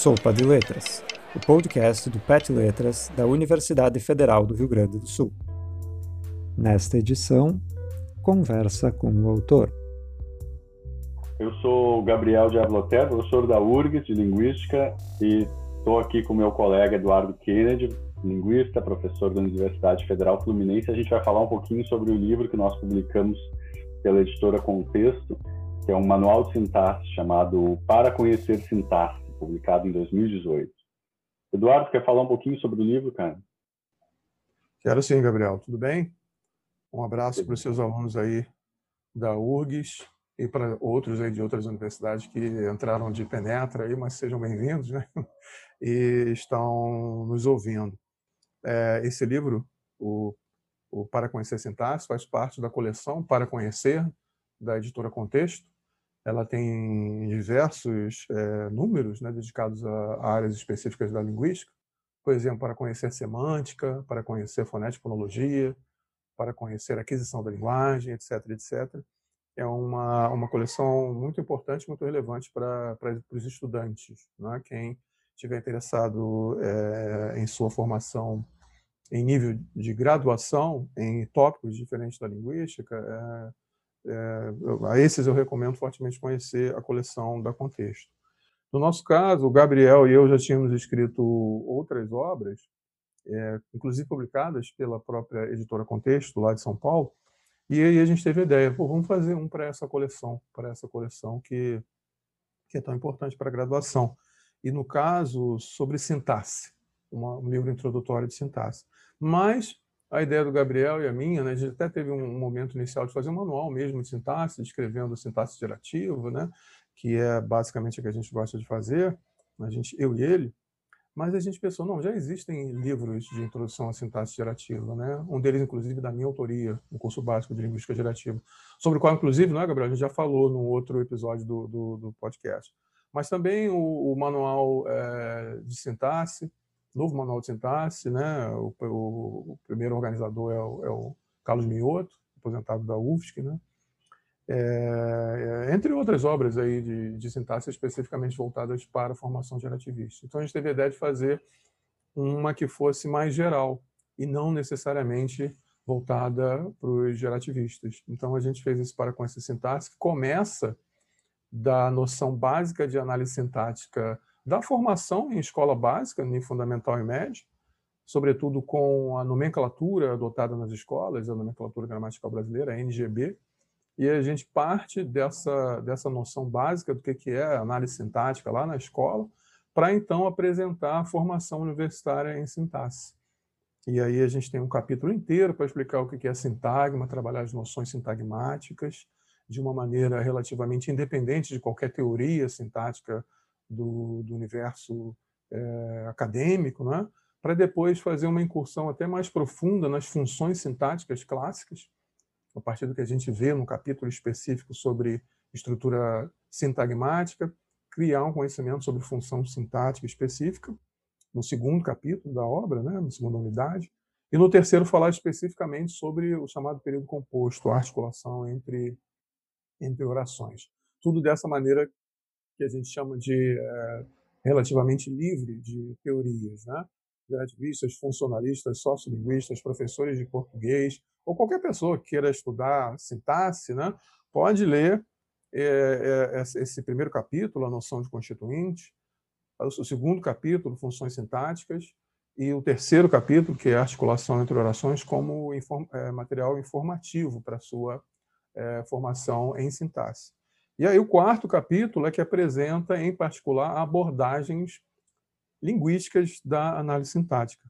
Sopa de Letras, o podcast do PET Letras da Universidade Federal do Rio Grande do Sul. Nesta edição, conversa com o autor. Eu sou Gabriel Diabloter, professor da URGS de Linguística e estou aqui com meu colega Eduardo Kennedy, linguista, professor da Universidade Federal Fluminense. A gente vai falar um pouquinho sobre o livro que nós publicamos pela editora Contexto, que é um manual de sintaxe chamado Para Conhecer Sintaxe, publicado em 2018. Eduardo, quer falar um pouquinho sobre o livro, cara? Quero sim, Gabriel. Tudo bem? Um abraço para os seus alunos aí da URGS e para outros aí de outras universidades que entraram de penetra aí, mas sejam bem-vindos, né? E estão nos ouvindo. É, esse livro, o, o Para Conhecer Sintaxe, faz parte da coleção Para Conhecer, da editora Contexto. Ela tem diversos é, números né, dedicados a, áreas específicas da linguística, por exemplo, para conhecer semântica, para conhecer fonética fonologia, para conhecer aquisição da linguagem, etc, etc. É uma, uma coleção muito importante, muito relevante para, para os estudantes, né? quem estiver interessado é, em sua formação em nível de graduação em tópicos diferentes da linguística, é, a esses eu recomendo fortemente conhecer a coleção da Contexto. No nosso caso, o Gabriel e eu já tínhamos escrito outras obras, é, inclusive publicadas pela própria editora Contexto, lá de São Paulo, e aí a gente teve a ideia, vamos fazer um para essa coleção, para essa coleção que, que é tão importante para a graduação e, no caso, sobre sintaxe, uma, um livro introdutório de sintaxe. Mas a ideia do Gabriel e a minha, né, a gente até teve um momento inicial de fazer um manual mesmo de sintaxe, descrevendo sintaxe gerativa, né, que é basicamente o que a gente gosta de fazer, a gente, eu e ele, mas a gente pensou, não, já existem livros de introdução à sintaxe gerativa, né? Um deles, inclusive, da minha autoria, no curso básico de linguística gerativa, sobre o qual, inclusive, não é, Gabriel? A gente já falou no outro episódio do, do, do podcast mas também o, o manual é, de sintaxe, novo manual de sintaxe, né? O, o, o primeiro organizador é o, é o, Carlos Mioto, aposentado da UFSC, né? É, entre outras obras aí de, de sintaxe especificamente voltadas para a formação gerativista. Então a gente teve a ideia de fazer uma que fosse mais geral e não necessariamente voltada para os gerativistas. Então a gente fez isso para com essa sintaxe que começa da noção básica de análise sintática da formação em escola básica, nem fundamental e médio, sobretudo com a nomenclatura adotada nas escolas, a nomenclatura gramatical brasileira, a NGB, e a gente parte dessa, dessa noção básica do que, que é análise sintática lá na escola, para então apresentar a formação universitária em sintaxe. E aí a gente tem um capítulo inteiro para explicar o que é sintagma, trabalhar as noções sintagmáticas, de uma maneira relativamente independente de qualquer teoria sintática do, do universo é, acadêmico, né? para depois fazer uma incursão até mais profunda nas funções sintáticas clássicas, a partir do que a gente vê num capítulo específico sobre estrutura sintagmática, criar um conhecimento sobre função sintática específica, no segundo capítulo da obra, né, na segunda unidade, e no terceiro falar especificamente sobre o chamado período composto, a articulação entre entre orações. Tudo dessa maneira que a gente chama de é, relativamente livre de teorias, né? Relativistas, funcionalistas, sociolinguistas, professores de português, ou qualquer pessoa que queira estudar sintaxe, né? pode ler é, é, esse primeiro capítulo, a noção de constituinte, o segundo capítulo, funções sintáticas, e o terceiro capítulo, que é articulação entre orações, como inform é, material informativo para sua formação em sintaxe. E aí o quarto capítulo é que apresenta, em particular, abordagens linguísticas da análise sintática.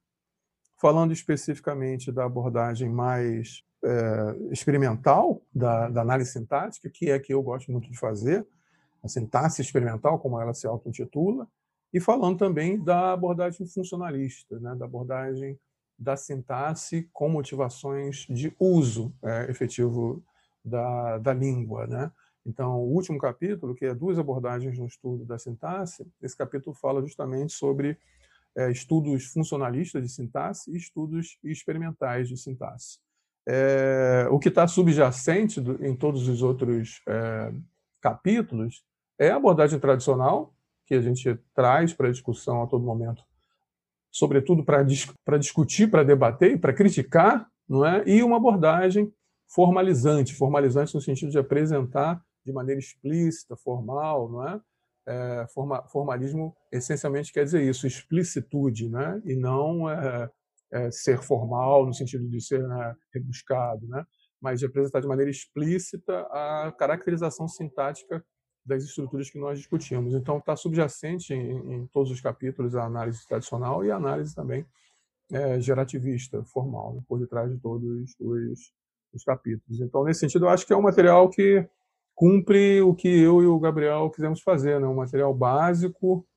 Falando especificamente da abordagem mais é, experimental da, da, análise sintática, que é que eu gosto muito de fazer, a sintaxe experimental, como ela se auto-intitula, e falando também da abordagem funcionalista, né, da abordagem da sintaxe com motivações de uso é, efetivo da, da língua. Né? Então, o último capítulo, que é duas abordagens no estudo da sintaxe, esse capítulo fala justamente sobre é, estudos funcionalistas de sintaxe e estudos experimentais de sintaxe. É, o que está subjacente do, em todos os outros é, capítulos é a abordagem tradicional, que a gente traz para a discussão a todo momento, sobretudo para dis discutir, para debater para criticar, não é? e uma abordagem formalizante, formalizante no sentido de apresentar de maneira explícita, formal, não é? é forma, formalismo essencialmente quer dizer isso, explicitude, né? e não é, é, ser formal no sentido de ser né, rebuscado, né? mas de apresentar de maneira explícita a caracterização sintática das estruturas que nós discutimos. Então, está subjacente em, em, todos os capítulos a análise tradicional e a análise também é, gerativista, formal, né, por detrás de todos os, os, capítulos. Então, nesse sentido, eu acho que é um material que cumpre o que eu e o Gabriel quisemos fazer, né, um material básico,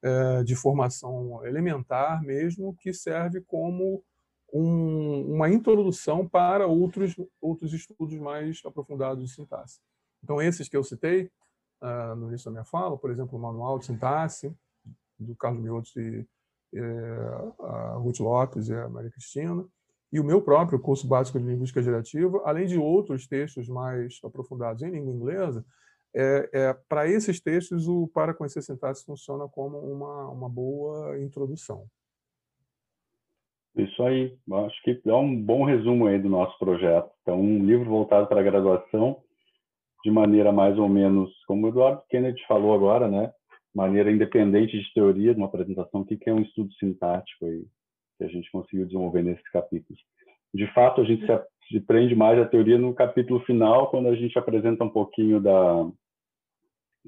é, de formação elementar mesmo, que serve como um, uma introdução para outros, outros estudos mais aprofundados de sintaxe. Então, esses que eu citei uh, no início da minha fala, por exemplo, o Manual de Sintaxe, do Carlos Miotti e a Ruth Lopes e a Maria Cristina, e o meu próprio curso básico de linguística gerativa, além de outros textos mais aprofundados em língua inglesa, é, é, para esses textos o Para Conhecer Sintaxe funciona como uma, uma boa introdução. Isso aí, acho que é um bom resumo aí do nosso projeto. Então, um livro voltado para a graduação, de maneira mais ou menos, como o Eduardo Kennedy falou agora, né? Maneira independente de teoria, de uma apresentação aqui, que é um estudo sintático aí, a gente conseguiu desenvolver nesses capítulos. De fato, a gente se prende mais à teoria no capítulo final, quando a gente apresenta um pouquinho da,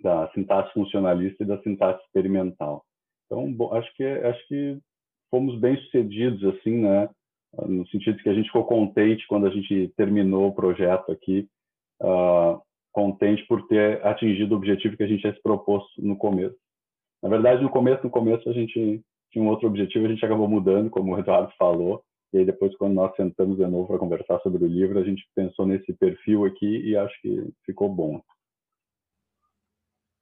da sintaxe funcionalista e da sintaxe experimental. Então, bom, acho que acho que fomos bem sucedidos assim, né? No sentido que a gente ficou contente quando a gente terminou o projeto aqui, uh, contente por ter atingido o objetivo que a gente tinha se proposto no começo. Na verdade, no começo, no começo a gente tinha um outro objetivo, a gente acabou mudando, como o Eduardo falou, e aí depois quando nós sentamos de novo para conversar sobre o livro, a gente pensou nesse perfil aqui e acho que ficou bom.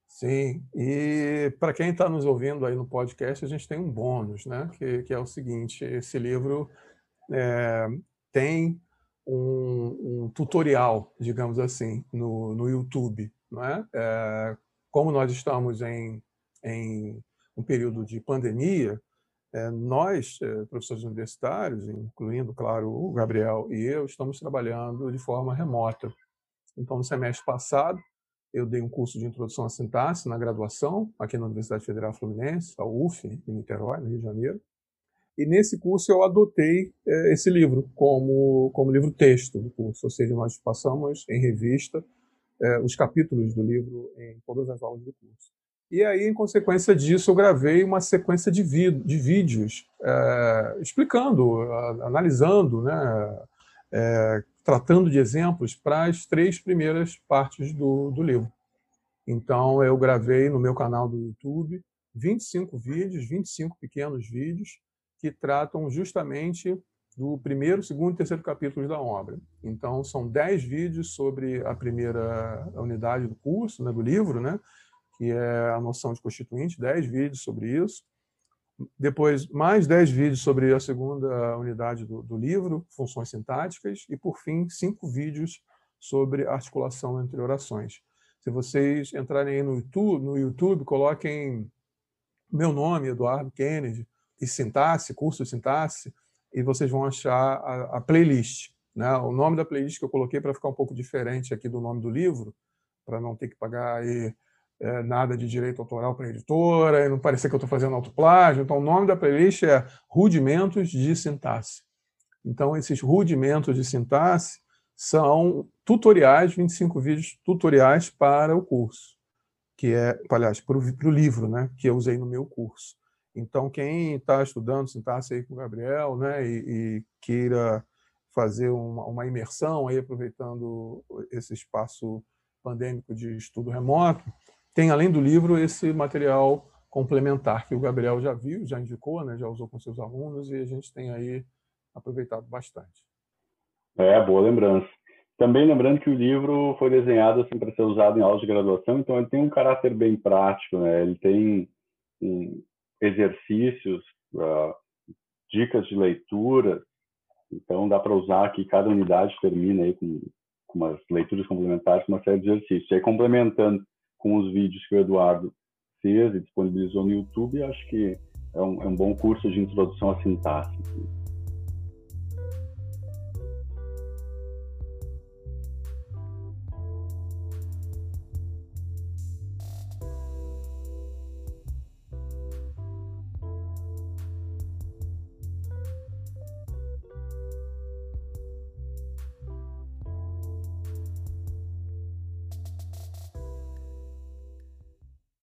Sim, e para quem está nos ouvindo aí no podcast, a gente tem um bônus, né? Que, que é o seguinte: esse livro é, tem um, um, tutorial, digamos assim, no, no YouTube, não é? é? Como nós estamos em, em um período de pandemia, é, nós, é, professores universitários, incluindo, claro, o Gabriel e eu, estamos trabalhando de forma remota. Então, no semestre passado, eu dei um curso de introdução à sintaxe na graduação, aqui na Universidade Federal Fluminense, a UF, em Niterói, no Rio de Janeiro. E nesse curso eu adotei é, esse livro como, como livro-texto do curso, ou seja, nós passamos em revista os capítulos do livro em todas as aulas do curso. E aí, em consequência disso, eu gravei uma sequência de, de vídeos é, explicando, a, analisando, né, é, tratando de exemplos para as três primeiras partes do, do livro. Então, eu gravei no meu canal do YouTube 25 vídeos, 25 pequenos vídeos, que tratam justamente do primeiro, segundo e terceiro capítulos da obra. Então, são 10 vídeos sobre a primeira unidade do curso, né, do livro, né, que é a noção de constituinte, 10 vídeos sobre isso. Depois, mais 10 vídeos sobre a segunda unidade do, do, livro, funções sintáticas. E, por fim, cinco vídeos sobre articulação entre orações. Se vocês entrarem aí no YouTube, no YouTube coloquem meu nome, Eduardo Kennedy, e sintaxe, curso de sintaxe, e vocês vão achar a, a playlist. Né? O nome da playlist que eu coloquei para ficar um pouco diferente aqui do nome do livro, para não ter que pagar aí é, nada de direito autoral para editora, e não parecer que eu estou fazendo autoplágio. Então, o nome da playlist é Rudimentos de Sintaxe. Então, esses rudimentos de sintaxe são tutoriais, 25 vídeos tutoriais para o curso, que é, aliás, para o livro, né, que eu usei no meu curso. Então, quem está estudando sintaxe aí com o Gabriel, né, e, e queira fazer uma, uma, imersão aí, aproveitando esse espaço pandêmico de estudo remoto, tem, além do livro, esse material complementar que o Gabriel já viu, já indicou, né, já usou com seus alunos e a gente tem aí aproveitado bastante. É, boa lembrança. Também lembrando que o livro foi desenhado assim, para ser usado em aulas de graduação, então ele tem um caráter bem prático, né? ele tem um, exercícios, uh, dicas de leitura, então dá para usar aqui, cada unidade termina aí com, com umas leituras complementares, uma série de exercícios. E aí, complementando com os vídeos que o Eduardo francês e disponibilizou no YouTube. Acho que é um, é um bom curso de introdução à sintaxe.